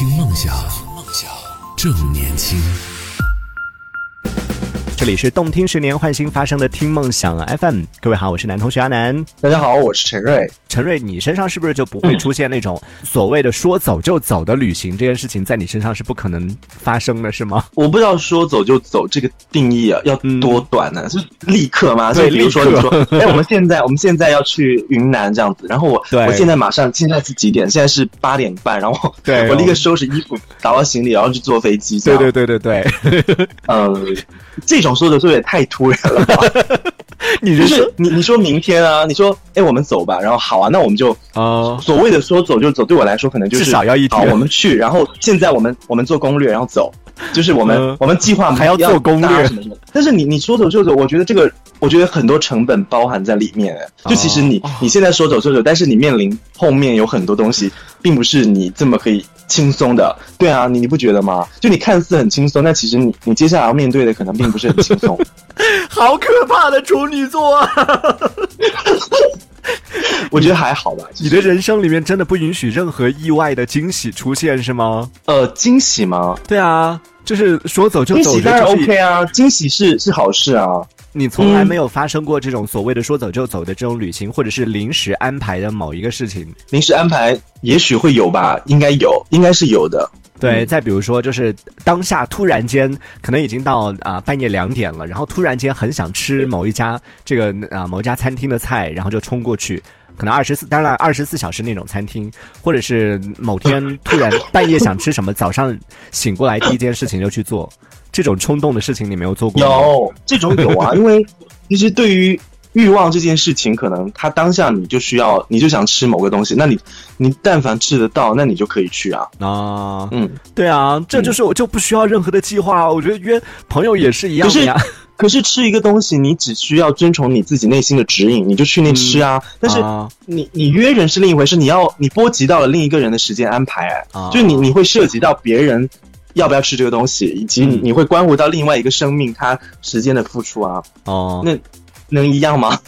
听梦想，梦想正年轻。这里是动听十年换新发生的听梦想 FM，各位好，我是男同学阿南。大家好，我是陈瑞。陈瑞，你身上是不是就不会出现那种所谓的说走就走的旅行？这件事情在你身上是不可能发生的，是吗？我不知道说走就走这个定义啊，要多短呢？是立刻吗？所以比如说你说，哎，我们现在我们现在要去云南这样子，然后我对我现在马上现在是几点？现在是八点半，然后对 我立刻收拾衣服，打包行李，然后去坐飞机。对对对对对，嗯，这种说的说也太突然了吧？你就是你你说明天啊，你说哎我们走吧，然后好啊，那我们就啊所谓的说走就走，对我来说可能就是至少要一天好，我们去，然后现在我们我们做攻略，然后走，就是我们、嗯我们计划还要做攻略什么什么。但是你你说走就走，我觉得这个我觉得很多成本包含在里面。哎就其实你、哦你现在说走就走，但是你面临后面有很多东西，并不是你这么可以轻松的。对啊，你你不觉得吗？就你看似很轻松，但其实你你接下来要面对的可能并不是很轻松。好可怕的处女座啊！我觉得还好吧。你的人生里面真的不允许任何意外的惊喜出现，是吗？呃惊喜吗？对啊，就是说走就走，惊喜当然就是 OK 啊，惊喜是是好事啊。你从来没有发生过这种所谓的说走就走的这种旅行，或者是临时安排的某一个事情。临时安排也许会有吧，应该有，应该是有的。对，再比如说，就是当下突然间可能已经到啊、半夜两点了，然后突然间很想吃某一家这个啊、某一家餐厅的菜，然后就冲过去。可能二十四，当然二十四小时那种餐厅，或者是某天 突然半夜想吃什么，早上醒过来第一件事情就去做，这种冲动的事情你没有做过吗？有这种有啊，因为其实对于欲望这件事情，可能他当下你就需要，你就想吃某个东西，那你你但凡吃得到，那你就可以去啊。啊，嗯，对啊，这就是我就不需要任何的计划。我觉得约朋友也是一样的呀。可是吃一个东西，你只需要遵从你自己内心的指引，你就去那吃啊。但是啊你你约人是另一回事，你要你波及到了另一个人的时间安排、哎啊就是你你会涉及到别人要不要吃这个东西，以及你会关乎到另外一个生命他时间的付出啊。哦，那能一样吗？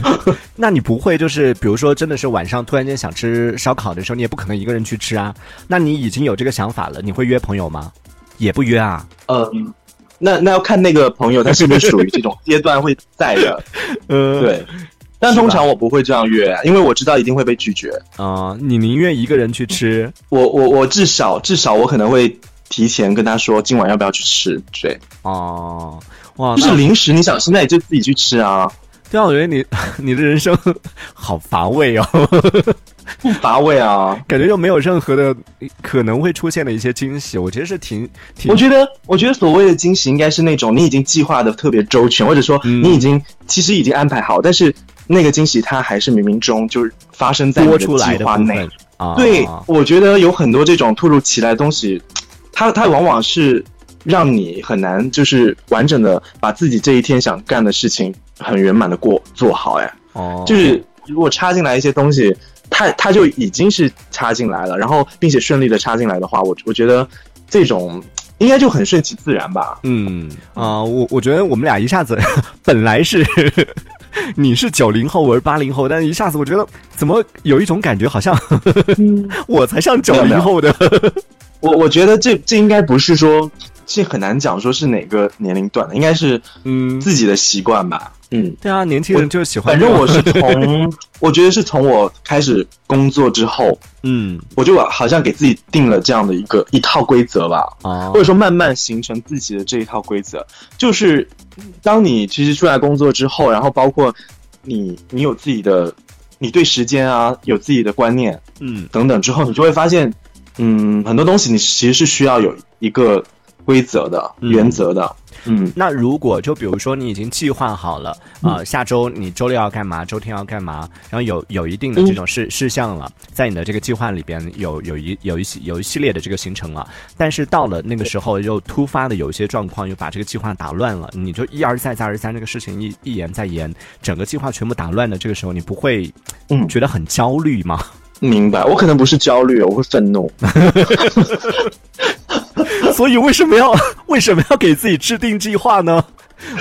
那你不会就是比如说真的是晚上突然间想吃烧烤的时候，你也不可能一个人去吃啊。那你已经有这个想法了，你会约朋友吗？也不约啊。嗯，那那要看那个朋友他是不是属于这种阶段会在的，呃，对。但通常我不会这样约，因为我知道一定会被拒绝。啊、你宁愿一个人去吃我我我至少至少我可能会提前跟他说今晚要不要去吃，对，哦。哇，就是零食你想吃那你就自己去吃啊，对啊，我觉得你 你的人生好乏味哦，不 乏味啊。感觉又没有任何的可能会出现的一些惊喜，我觉得是挺挺我觉得，我觉得所谓的惊喜应该是那种你已经计划的特别周全，或者说嗯你已经、其实已经安排好，但是那个惊喜它还是冥冥中就是发生在你计划内。啊。对，我觉得有很多这种突如其来的东西，它它往往是让你很难就是完整的把自己这一天想干的事情很圆满的过做好。哎，哦，就是如果插进来一些东西，它它就已经是插进来了，然后并且顺利的插进来的话，我我觉得这种应该就很顺其自然吧。嗯啊、我我觉得我们俩一下子 本来是 你是九零后，我是八零后，但是一下子我觉得怎么有一种感觉，好像 我才像九零后的。我我觉得这这应该不是说。这很难讲，说是哪个年龄段的，应该是嗯，自己的习惯吧。嗯，对啊，年轻人就喜欢反。正我是从，我觉得是从我开始工作之后，嗯我就好像给自己定了这样的一个一套规则吧，啊或者说慢慢形成自己的这一套规则。就是当你其实出来工作之后，然后包括你你有自己的，你对时间啊有自己的观念嗯等等之后，你就会发现，嗯，很多东西你其实是需要有一个规则的、嗯原则的。嗯，那如果就比如说你已经计划好了啊、下周你周六要干嘛，周天要干嘛，然后有有一定的这种事、事项了，在你的这个计划里边有有一有一系有一系列的这个行程了，但是到了那个时候又突发的有一些状况，又把这个计划打乱了，你就一而再再而三这个事情一一延再延，整个计划全部打乱的这个时候，你不会嗯觉得很焦虑吗？明白。我可能不是焦虑，我会愤怒。所以为什么要 为什么要给自己制定计划呢？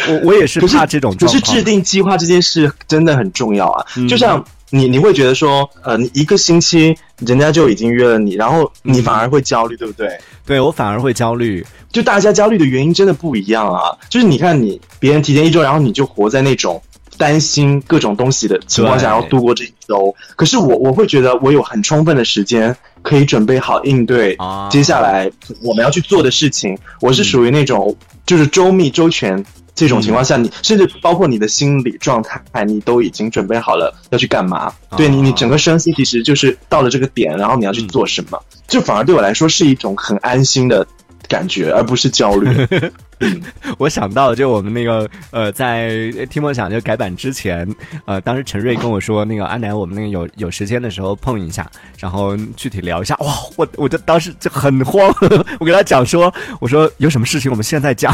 我我也是怕这种可状况。是制定计划这件事真的很重要啊。嗯就像你你会觉得说，呃，你一个星期人家就已经约了你，然后你反而会焦虑，对不对？对我反而会焦虑。就大家焦虑的原因真的不一样啊！就是你看你别人提前一周，然后你就活在那种担心各种东西的情况下，对然后度过这一周。可是我我会觉得我有很充分的时间可以准备好应对啊接下来我们要去做的事情。我是属于那种就是周密周全。这种情况下，你甚至包括你的心理状态，你都已经准备好了要去干嘛。对你，你整个身心其实就是到了这个点，然后你要去做什么，就反而对我来说是一种很安心的感觉，而不是焦虑。我想到就我们那个呃，在听梦想就改版之前，呃，当时陈瑞跟我说，那个阿南，我们那个有有时间的时候碰一下，然后具体聊一下。哇，我我就当时就很慌，我跟他讲说，我说有什么事情我们现在讲，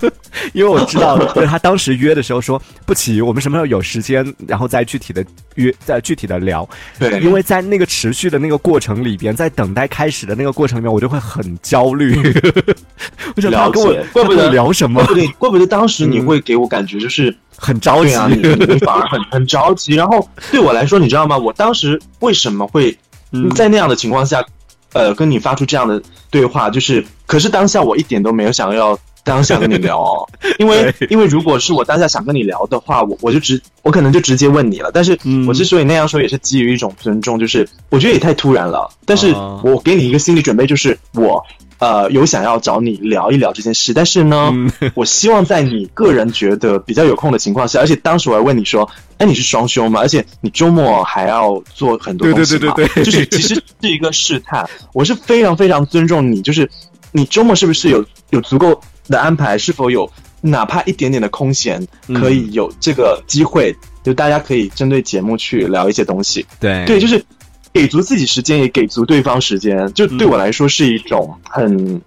因为我知道，就是他当时约的时候说不急，我们什么时候有时间，然后再具体的约，再具体的聊。对因为在那个持续的那个过程里边，在等待开始的那个过程里面，我就会很焦虑。我想他了跟我解，怪不得聊什么对，怪不得当时你会给我感觉就是，很着急。啊，你你反而很很着急。然后对我来说，你知道吗？我当时为什么会嗯在那样的情况下，呃，跟你发出这样的对话？就是，可是当下我一点都没有想要当下跟你聊哦，因为 因为如果是我当下想跟你聊的话，我我就直我可能就直接问你了。但是嗯我之所以那样说，也是基于一种尊重，就是我觉得也太突然了。但是哦我给你一个心理准备，就是我。呃，有想要找你聊一聊这件事，但是呢，嗯我希望在你个人觉得比较有空的情况下，而且当时我还问你说，哎，你是双休吗？而且你周末还要做很多对东西吗？对对对对就是其实是一个试探。我是非常非常尊重你，就是你周末是不是有有足够的安排？是否有哪怕一点点的空闲，嗯可以有这个机会，就大家可以针对节目去聊一些东西。对对，就是给足自己时间，也给足对方时间，就对我来说是一种很，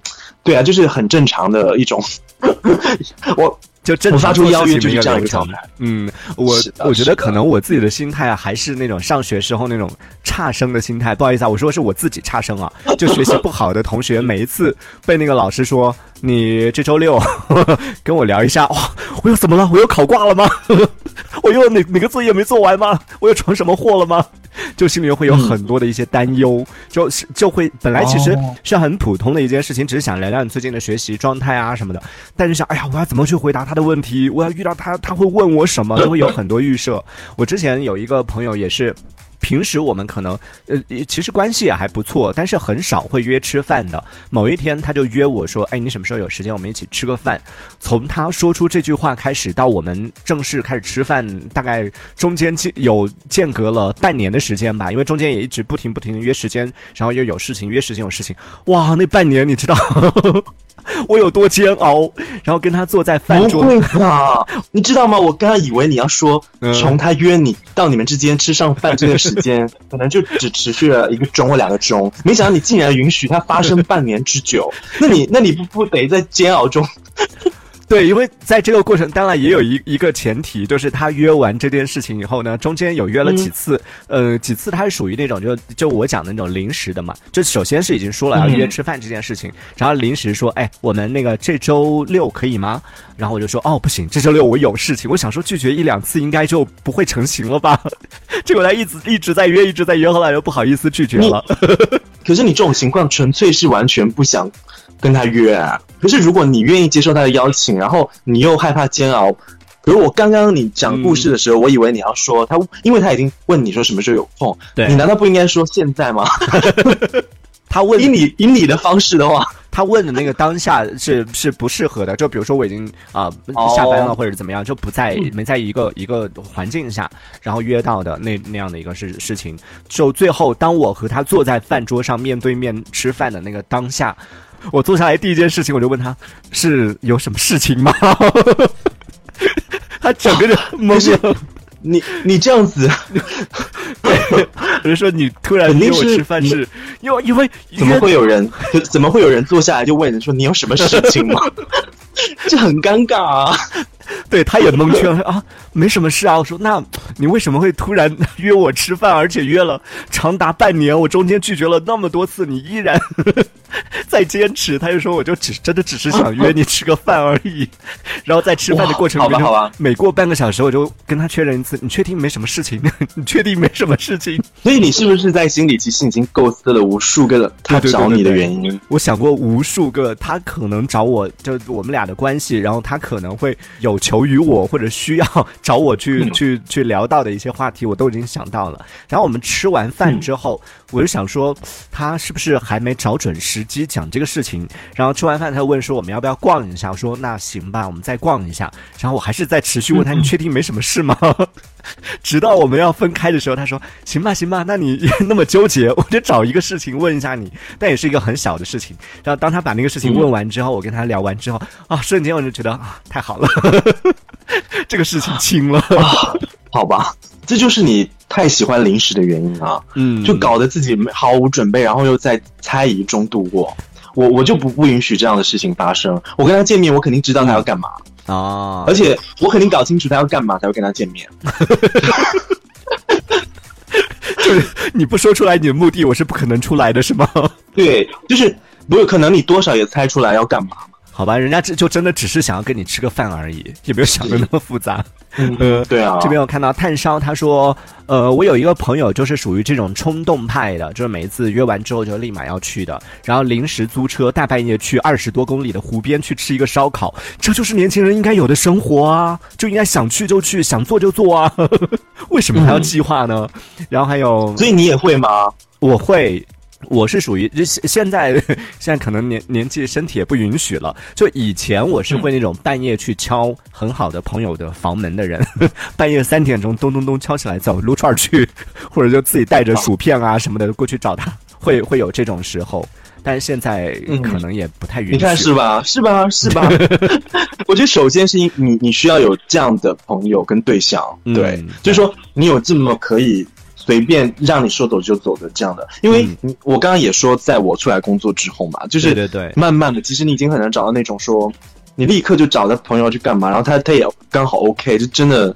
对啊，就是很正常的一种。我就正我发出邀约就是这样一个状态。嗯，我我觉得可能我自己的心态啊，还是那种上学时候那种差生的心态。不好意思啊，我说是我自己差生啊，就学习不好的同学，每一次被那个老师说你这周六 跟我聊一下，哇，我又怎么了？我又考挂了吗？我又哪哪个作业没做完吗？我又闯什么祸了吗？就心里面会有很多的一些担忧，就是就会本来其实哦是很普通的一件事情，只是想聊聊你最近的学习状态啊什么的，但是想，哎呀，我要怎么去回答他的问题？我要遇到他，他会问我什么？都会有很多预设。我之前有一个朋友也是。平时我们可能呃，其实关系也还不错，但是很少会约吃饭的。某一天他就约我说：“哎，你什么时候有时间，我们一起吃个饭？”从他说出这句话开始到我们正式开始吃饭，大概中间有间隔了半年的时间吧，因为中间也一直不停不停的约时间，然后又有事情约时间有事情，哇，那半年你知道 我有多煎熬？然后跟他坐在饭桌，不会吧？你知道吗？我刚刚以为你要说嗯，从他约你到你们之间吃上饭这个时间，可能就只持续了一个钟或两个钟，没想到你竟然允许他发生半年之久。那你那你不不得在煎熬中？对，因为在这个过程，当然也有一一个前提，就是他约完这件事情以后呢，中间有约了几次，呃，几次他是属于那种就就我讲的那种临时的嘛，就首先是已经说了要约吃饭这件事情，然后临时说，哎，我们那个这周六可以吗？然后我就说，哦，不行，这周六我有事情，我想说拒绝一两次应该就不会成型了吧？结果他一直一直在约，一直在约，后来又不好意思拒绝了。可是你这种情况纯粹是完全不想跟他约啊。可是如果你愿意接受他的邀请，然后你又害怕煎熬，可是我刚刚你讲故事的时候，我以为你要说他，因为他已经问你说什么时候有空，对你难道不应该说现在吗？他问以你以你的方式的话，他问的那个当下是是不适合的，就比如说我已经啊、哦下班了或者怎么样，就不在没在一个一个环境下，然后约到的那那样的一个事事情，就最后当我和他坐在饭桌上面对面吃饭的那个当下，我坐下来第一件事情我就问他是有什么事情吗？他整个人懵了，你你这样子 我就说你突然约我吃饭是，因为因为怎么会有人怎么会有人坐下来就问人说你有什么事情吗？这很尴尬啊！对，他也蒙圈了啊，没什么事啊。我说，那你为什么会突然约我吃饭，而且约了长达半年？我中间拒绝了那么多次，你依然 再坚持，他就说我就只真的只是想约你吃个饭而已。然后在吃饭的过程里面，好吧好吧每过半个小时我就跟他确认一次，你确定没什么事情？你确定没什么事情？所以你是不是在心里其实已经构思了无数个他找你的对对原因？我想过无数个，他可能找我，就我们俩的关系，然后他可能会有求于我，或者需要找我去、嗯去去聊到的一些话题，我都已经想到了。然后我们吃完饭之后，我就想说，他是不是还没找准时机讲这个事情？然后吃完饭，他问说我们要不要逛一下？我说那行吧，我们再逛一下。然后我还是在持续问他，你确定没什么事吗？直到我们要分开的时候，他说：“行吧，行吧，那你那么纠结，我就找一个事情问一下你，但也是一个很小的事情。”然后当他把那个事情问完之后，我跟他聊完之后，啊，瞬间我就觉得啊，太好了，这个事情清了。好吧，这就是你太喜欢零食的原因啊。嗯就搞得自己毫无准备，然后又在猜疑中度过。我我就不不允许这样的事情发生。我跟他见面，我肯定知道他要干嘛，啊而，且我肯定搞清楚他要干嘛才会跟他见面。就是你不说出来你的目的，我是不可能出来的，是吗？对，就是不是可能你多少也猜出来要干嘛嘛。好吧，人家这就真的只是想要跟你吃个饭而已，也没有想的那么复杂。呃，对啊，这边我看到炭烧，他说，呃，我有一个朋友就是属于这种冲动派的，就是每一次约完之后就立马要去的，然后临时租车大半夜去二十多公里的湖边去吃一个烧烤，这就是年轻人应该有的生活啊，就应该想去就去，想做就做啊，为什么还要计划呢？然后还有，所以你也会吗？我会。我是属于就现现在 现在可能年年纪身体也不允许了。就以前我是会那种半夜去敲很好的朋友的房门的人，半夜三点钟咚咚咚敲起来走撸串儿去，或者就自己带着薯片啊什么的过去找他，会会有这种时候。但是现在嗯可能也不太允许。你看是吧？是吧？是吧？我觉得首先是因你你需要有这样的朋友跟对象，嗯对，就是说你有这么可以随便让你说走就走的这样的，因为我刚刚也说，在我出来工作之后嘛，就是对对对。慢慢的，其实你已经很难找到那种说你立刻就找他朋友去干嘛，然后他他也刚好 OK，就真的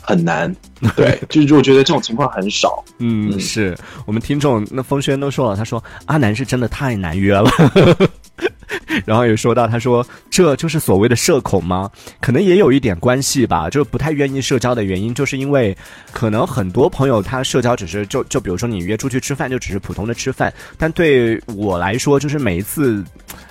很难。对，就是我觉得这种情况很少。嗯，嗯是我们听众那风轩都说了，他说阿南是真的太难约了。然后也说到，他说这就是所谓的社恐吗？可能也有一点关系吧，就不太愿意社交的原因，就是因为可能很多朋友他社交只是就就比如说你约出去吃饭，就只是普通的吃饭，但对我来说，就是每一次。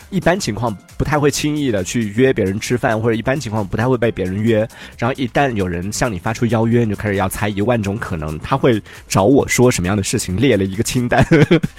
一般情况不太会轻易的去约别人吃饭，或者一般情况不太会被别人约。然后一旦有人向你发出邀约，你就开始要猜一万种可能，他会找我说什么样的事情，列了一个清单，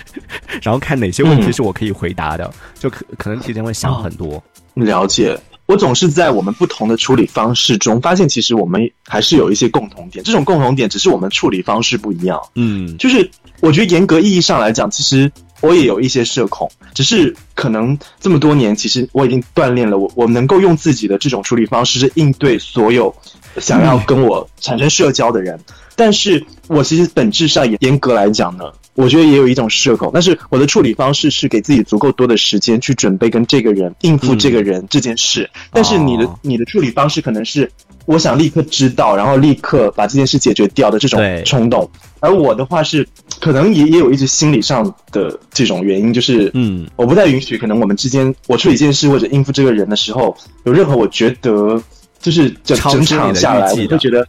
然后看哪些问题是我可以回答的，就可可能提前会想很多。了解。我总是在我们不同的处理方式中，发现其实我们还是有一些共同点。这种共同点只是我们处理方式不一样。嗯就是我觉得严格意义上来讲，其实我也有一些社恐，只是可能这么多年，其实我已经锻炼了我，我能够用自己的这种处理方式，是应对所有想要跟我产生社交的人。但是我其实本质上也严格来讲呢，我觉得也有一种社恐，但是我的处理方式是给自己足够多的时间去准备跟这个人应付这个人这件事。但是你的哦。你的处理方式可能是我想立刻知道，然后立刻把这件事解决掉的这种冲动。而我的话是，可能也也有一些心理上的这种原因，就是嗯。我不太允许，可能我们之间我处理一件事或者应付这个人的时候，有任何我觉得就是整整场下来，我会觉得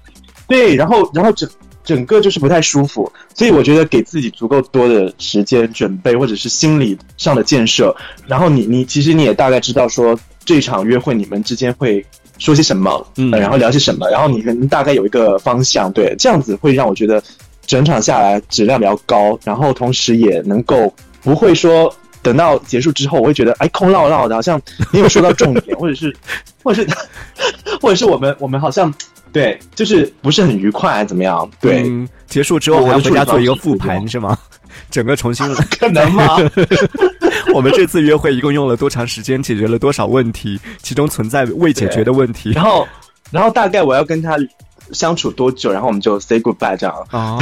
对，然后然后整整个就是不太舒服，所以我觉得给自己足够多的时间准备，或者是心理上的建设，然后你你其实你也大概知道说这场约会你们之间会说些什么，嗯呃然后聊些什么，然后你可能大概有一个方向，对，这样子会让我觉得整场下来质量比较高，然后同时也能够不会说。等到结束之后，我会觉得哎空落落的，好像没有说到重点，或者是，或者是，或者是我们我们好像对，就是不是很愉快，怎么样？对，嗯结束之后还要回家做一个复盘是吗？整个重新可能吗？我们这次约会一共用了多长时间，解决了多少问题？其中存在未解决的问题然后，然后大概我要跟他相处多久，然后我们就 say goodbye 这样。啊。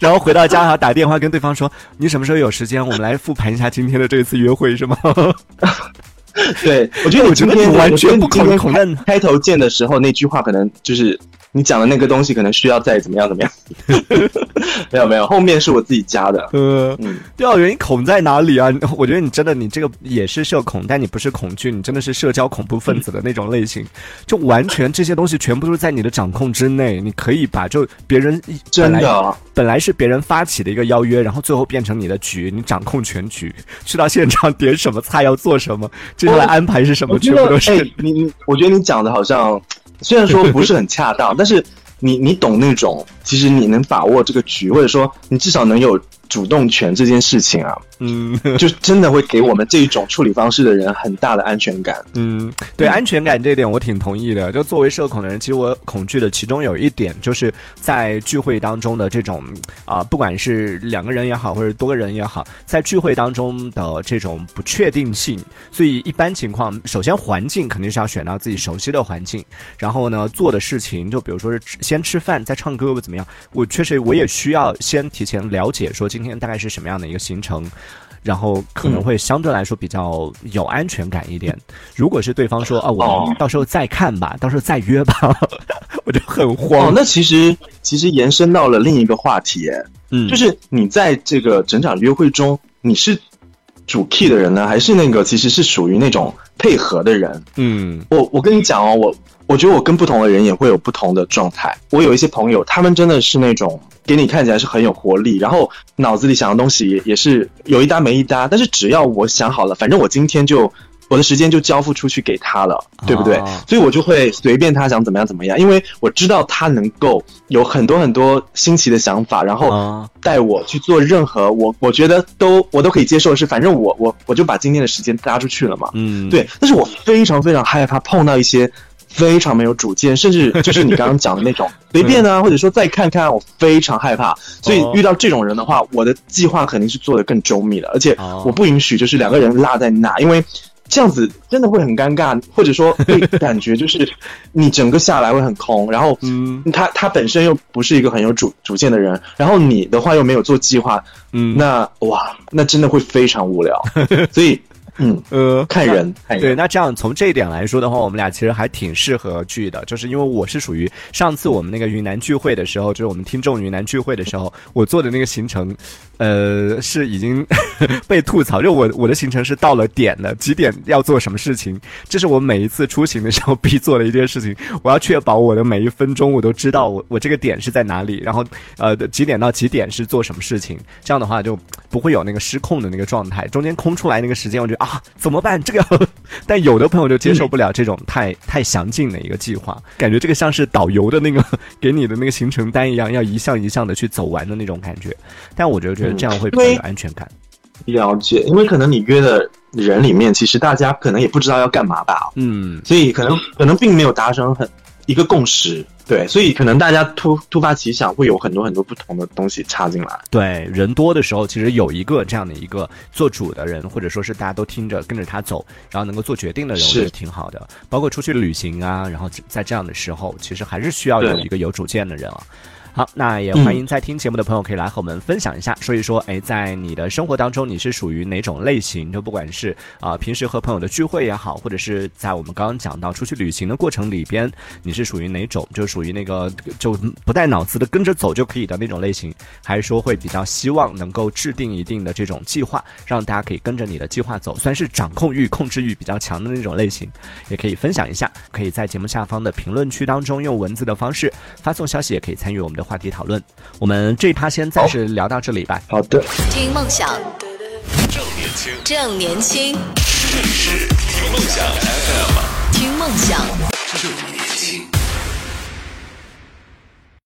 然后回到家还要打电话跟对方说：“你什么时候有时间？我们来复盘一下今天的这次约会，是吗？” 对，我觉得我觉得今天你完全不我觉得你今天恐恐嫩开开头见的时候那句话，可能就是你讲的那个东西可能需要再怎么样怎么样。没有没有，后面是我自己加的。呃，嗯，对啊，原因恐在哪里啊？我觉得你真的，你这个也是社恐，但你不是恐惧，你真的是社交恐怖分子的那种类型，就完全这些东西全部都是在你的掌控之内，你可以把就别人真的，本来是别人发起的一个邀约，然后最后变成你的局，你掌控全局，去到现场点什么菜要做什么，接下来安排是什么，全部都是。哎，你你，我觉得你讲的好像虽然说不是很恰当，但是你你懂那种，其实你能把握这个局，或者说你至少能有主动权这件事情啊，嗯 就真的会给我们这一种处理方式的人很大的安全感。嗯，对安全感这一点我挺同意的。就作为社恐的人，其实我恐惧的其中有一点就是在聚会当中的这种啊、不管是两个人也好，或者多个人也好，在聚会当中的这种不确定性。所以一般情况，首先环境肯定是要选到自己熟悉的环境，然后呢做的事情，就比如说是先吃饭再唱歌或怎么样，我确实我也需要先提前了解说今天大概是什么样的一个行程。然后可能会相对来说比较有安全感一点。如果是对方说啊，我到时候再看吧，到时候再约吧，我就很哦慌。，那其实其实延伸到了另一个话题，哎嗯就是你在这个整场约会中，你是主 key 的人呢，还是那个其实是属于那种配合的人？嗯我我跟你讲哦，我我觉得我跟不同的人也会有不同的状态。我有一些朋友，他们真的是那种给你看起来是很有活力，然后脑子里想的东西也也是有一搭没一搭，但是只要我想好了，反正我今天就我的时间就交付出去给他了，对不对？哦所以我就会随便他想怎么样怎么样，因为我知道他能够有很多很多新奇的想法，然后啊带我去做任何我我觉得都我都可以接受的事，反正我我我就把今天的时间搭出去了嘛。嗯，对，但是我非常非常害怕碰到一些非常没有主见，甚至就是你刚刚讲的那种随便啊，或者说再看看，我非常害怕。所以哦遇到这种人的话，我的计划肯定是做的更周密的，而且哦我不允许就是两个人落在那，因为。这样子真的会很尴尬，或者说 会感觉就是你整个下来会很空，然后嗯他他本身又不是一个很有主主见的人，然后你的话又没有做计划，嗯，那哇，那真的会非常无聊。所以，嗯，呃看人，看对，那这样从这一点来说的话，我们俩其实还挺适合聚的，就是因为我是属于上次我们那个云南聚会的时候，就是我们听众云南聚会的时候，我做的那个行程，呃，是已经 被吐槽，就我我的行程是到了点的，几点要做什么事情，这是我每一次出行的时候 必做的一件事情，我要确保我的每一分钟我都知道我我这个点是在哪里，然后呃几点到几点是做什么事情，这样的话就不会有那个失控的那个状态，中间空出来那个时间，我觉得啊怎么办？这个要，但有的朋友就接受不了这种太太详尽的一个计划，感觉这个像是导游的那个给你的那个行程单一样，要一项一项的去走完的那种感觉。但我觉得觉得这样会比较有安全感。了解，因为可能你约的人里面，其实大家可能也不知道要干嘛吧，嗯，所以可能可能并没有达成很一个共识。对，所以可能大家突突发奇想，会有很多很多不同的东西插进来。对，人多的时候，其实有一个这样的一个做主的人，或者说是大家都听着跟着他走，然后能够做决定的人，我觉得是挺好的。包括出去旅行啊，然后在这样的时候，其实还是需要有一个有主见的人啊。好，那也欢迎在听节目的朋友可以来和我们分享一下，说一说，哎，在你的生活当中，你是属于哪种类型？就不管是啊、平时和朋友的聚会也好，或者是在我们刚刚讲到出去旅行的过程里边，你是属于哪种？就属于那个就不带脑子的跟着走就可以的那种类型，还是说会比较希望能够制定一定的这种计划，让大家可以跟着你的计划走，算是掌控欲、控制欲比较强的那种类型，也可以分享一下。可以在节目下方的评论区当中用文字的方式发送消息，也可以参与我们的的话题讨论。我们这一趴先暂时聊到这里吧。好的，听梦想，正年轻，正年轻，这里是听梦想 FM，听梦想。正年轻。